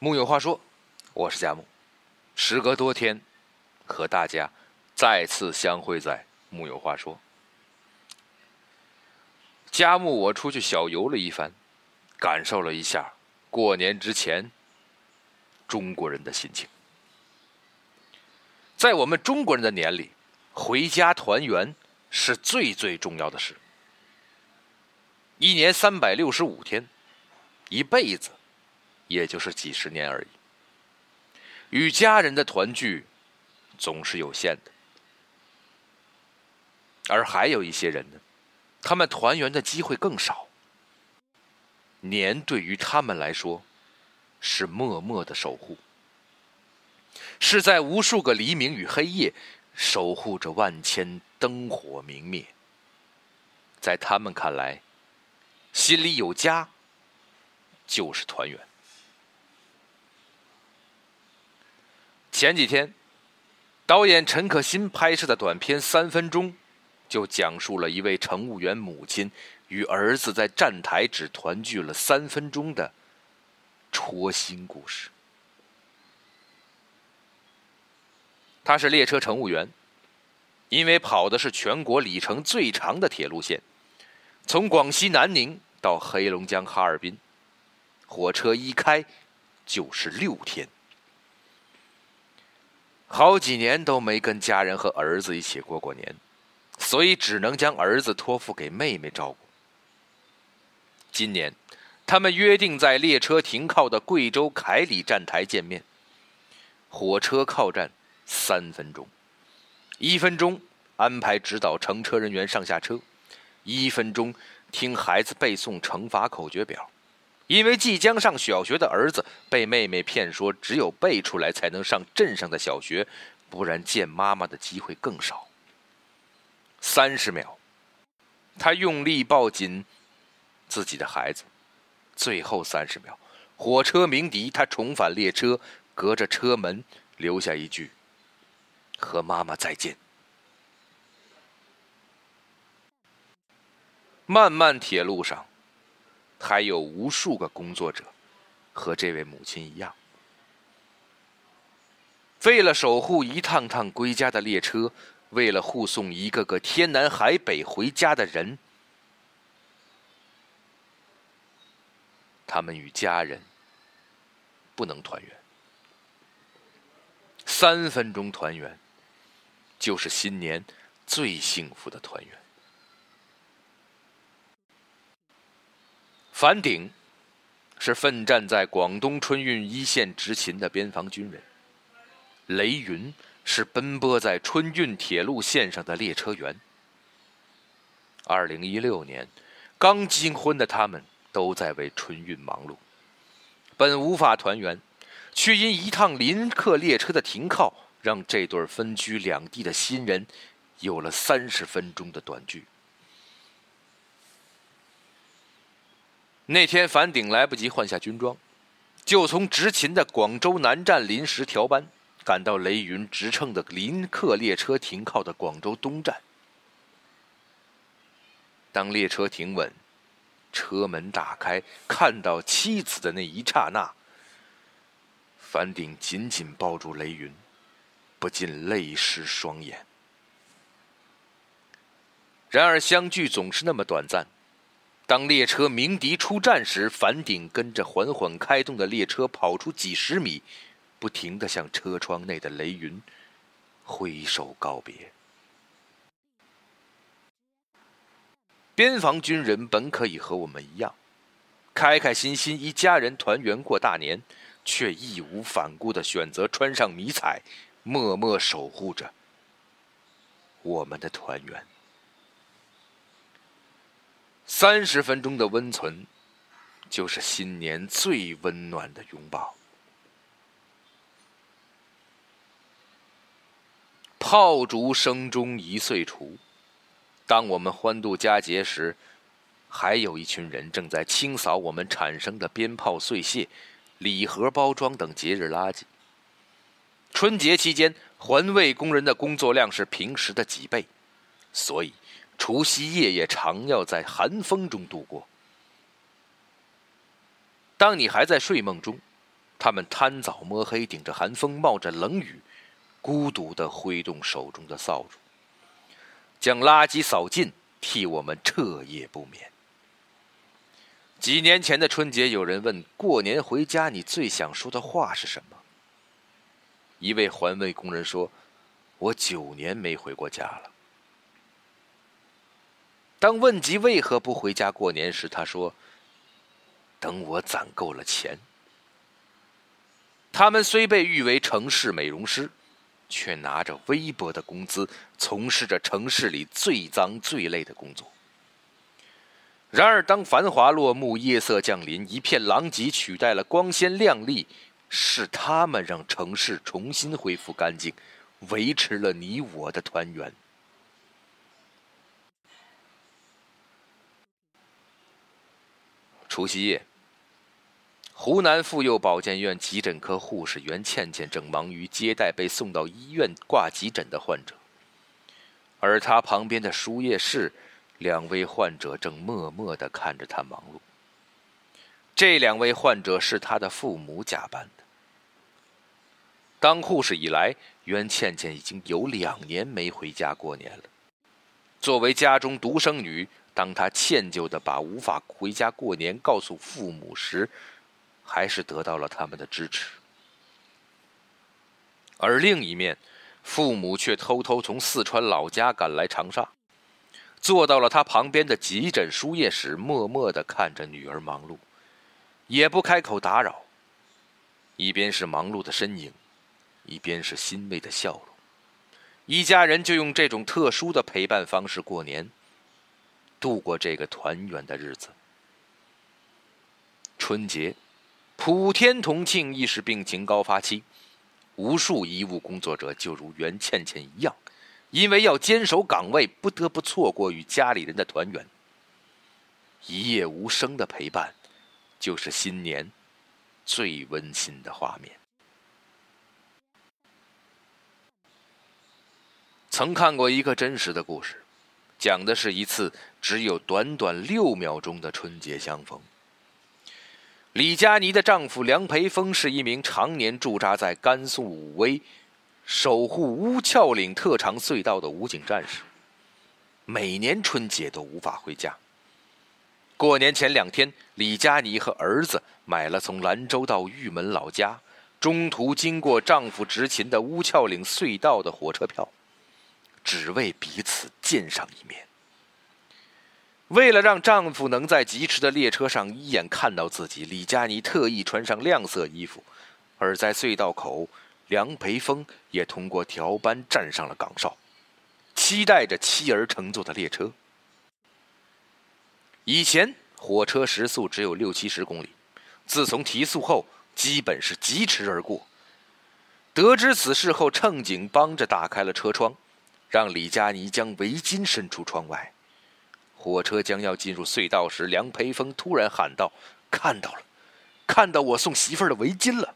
木有话说，我是佳木。时隔多天，和大家再次相会在木有话说。佳木，我出去小游了一番，感受了一下过年之前中国人的心情。在我们中国人的年里，回家团圆是最最重要的事。一年三百六十五天，一辈子也就是几十年而已。与家人的团聚总是有限的，而还有一些人呢，他们团圆的机会更少。年对于他们来说是默默的守护，是在无数个黎明与黑夜守护着万千灯火明灭。在他们看来。心里有家，就是团圆。前几天，导演陈可辛拍摄的短片《三分钟》，就讲述了一位乘务员母亲与儿子在站台只团聚了三分钟的戳心故事。他是列车乘务员，因为跑的是全国里程最长的铁路线，从广西南宁。到黑龙江哈尔滨，火车一开就是六天，好几年都没跟家人和儿子一起过过年，所以只能将儿子托付给妹妹照顾。今年，他们约定在列车停靠的贵州凯里站台见面。火车靠站三分钟，一分钟安排指导乘车人员上下车，一分钟。听孩子背诵乘法口诀表，因为即将上小学的儿子被妹妹骗说，只有背出来才能上镇上的小学，不然见妈妈的机会更少。三十秒，他用力抱紧自己的孩子。最后三十秒，火车鸣笛，他重返列车，隔着车门留下一句：“和妈妈再见。”漫漫铁路上，还有无数个工作者，和这位母亲一样，为了守护一趟趟归家的列车，为了护送一个个天南海北回家的人，他们与家人不能团圆。三分钟团圆，就是新年最幸福的团圆。樊顶是奋战在广东春运一线执勤的边防军人，雷云是奔波在春运铁路线上的列车员。二零一六年，刚金婚的他们都在为春运忙碌，本无法团圆，却因一趟临客列车的停靠，让这对分居两地的新人有了三十分钟的短聚。那天，樊顶来不及换下军装，就从执勤的广州南站临时调班，赶到雷云直乘的临客列车停靠的广州东站。当列车停稳，车门打开，看到妻子的那一刹那，樊顶紧紧抱住雷云，不禁泪湿双眼。然而，相聚总是那么短暂。当列车鸣笛出站时，樊顶跟着缓缓开动的列车跑出几十米，不停地向车窗内的雷云挥手告别。边防军人本可以和我们一样，开开心心一家人团圆过大年，却义无反顾地选择穿上迷彩，默默守护着我们的团圆。三十分钟的温存，就是新年最温暖的拥抱。炮竹声中一岁除，当我们欢度佳节时，还有一群人正在清扫我们产生的鞭炮碎屑、礼盒包装等节日垃圾。春节期间，环卫工人的工作量是平时的几倍，所以。除夕夜也常要在寒风中度过。当你还在睡梦中，他们贪早摸黑，顶着寒风，冒着冷雨，孤独地挥动手中的扫帚，将垃圾扫尽，替我们彻夜不眠。几年前的春节，有人问：“过年回家，你最想说的话是什么？”一位环卫工人说：“我九年没回过家了。”当问及为何不回家过年时，他说：“等我攒够了钱。”他们虽被誉为城市美容师，却拿着微薄的工资，从事着城市里最脏最累的工作。然而，当繁华落幕，夜色降临，一片狼藉取代了光鲜亮丽，是他们让城市重新恢复干净，维持了你我的团圆。除夕夜，湖南妇幼保健院急诊科护士袁倩倩正忙于接待被送到医院挂急诊的患者，而她旁边的输液室，两位患者正默默的看着她忙碌。这两位患者是她的父母假扮的。当护士以来，袁倩倩已经有两年没回家过年了。作为家中独生女。当他歉疚的把无法回家过年告诉父母时，还是得到了他们的支持。而另一面，父母却偷偷从四川老家赶来长沙，坐到了他旁边的急诊输液室，默默的看着女儿忙碌，也不开口打扰。一边是忙碌的身影，一边是欣慰的笑容，一家人就用这种特殊的陪伴方式过年。度过这个团圆的日子。春节，普天同庆，亦是病情高发期。无数医务工作者就如袁倩倩一样，因为要坚守岗位，不得不错过与家里人的团圆。一夜无声的陪伴，就是新年最温馨的画面。曾看过一个真实的故事。讲的是一次只有短短六秒钟的春节相逢。李佳妮的丈夫梁培峰是一名常年驻扎在甘肃武威、守护乌鞘岭特长隧道的武警战士，每年春节都无法回家。过年前两天，李佳妮和儿子买了从兰州到玉门老家，中途经过丈夫执勤的乌鞘岭隧道的火车票。只为彼此见上一面。为了让丈夫能在疾驰的列车上一眼看到自己，李佳妮特意穿上亮色衣服；而在隧道口，梁培峰也通过调班站上了岗哨，期待着妻儿乘坐的列车。以前火车时速只有六七十公里，自从提速后，基本是疾驰而过。得知此事后，乘警帮着打开了车窗。让李佳妮将围巾伸出窗外。火车将要进入隧道时，梁培峰突然喊道：“看到了，看到我送媳妇儿的围巾了。”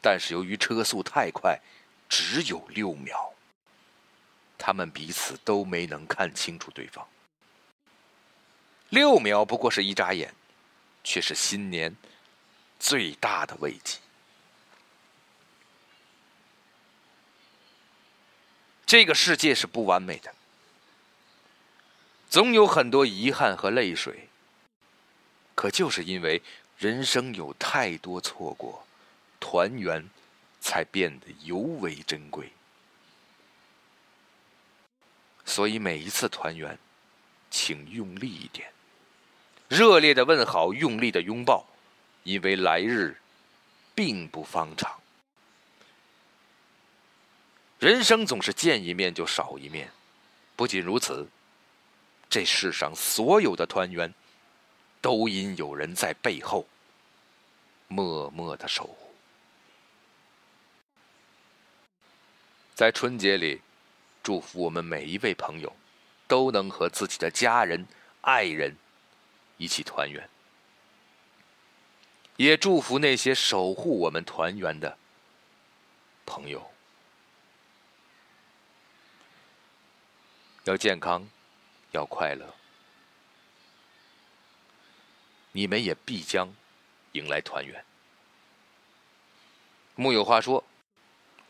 但是由于车速太快，只有六秒，他们彼此都没能看清楚对方。六秒不过是一眨眼，却是新年最大的慰藉。这个世界是不完美的，总有很多遗憾和泪水。可就是因为人生有太多错过，团圆才变得尤为珍贵。所以每一次团圆，请用力一点，热烈的问好，用力的拥抱，因为来日并不方长。人生总是见一面就少一面，不仅如此，这世上所有的团圆，都因有人在背后默默的守护。在春节里，祝福我们每一位朋友，都能和自己的家人、爱人一起团圆，也祝福那些守护我们团圆的朋友。要健康，要快乐，你们也必将迎来团圆。木有话说，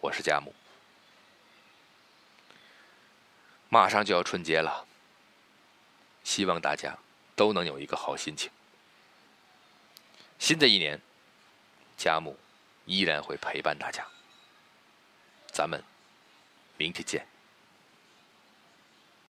我是佳木。马上就要春节了，希望大家都能有一个好心情。新的一年，佳木依然会陪伴大家。咱们明天见。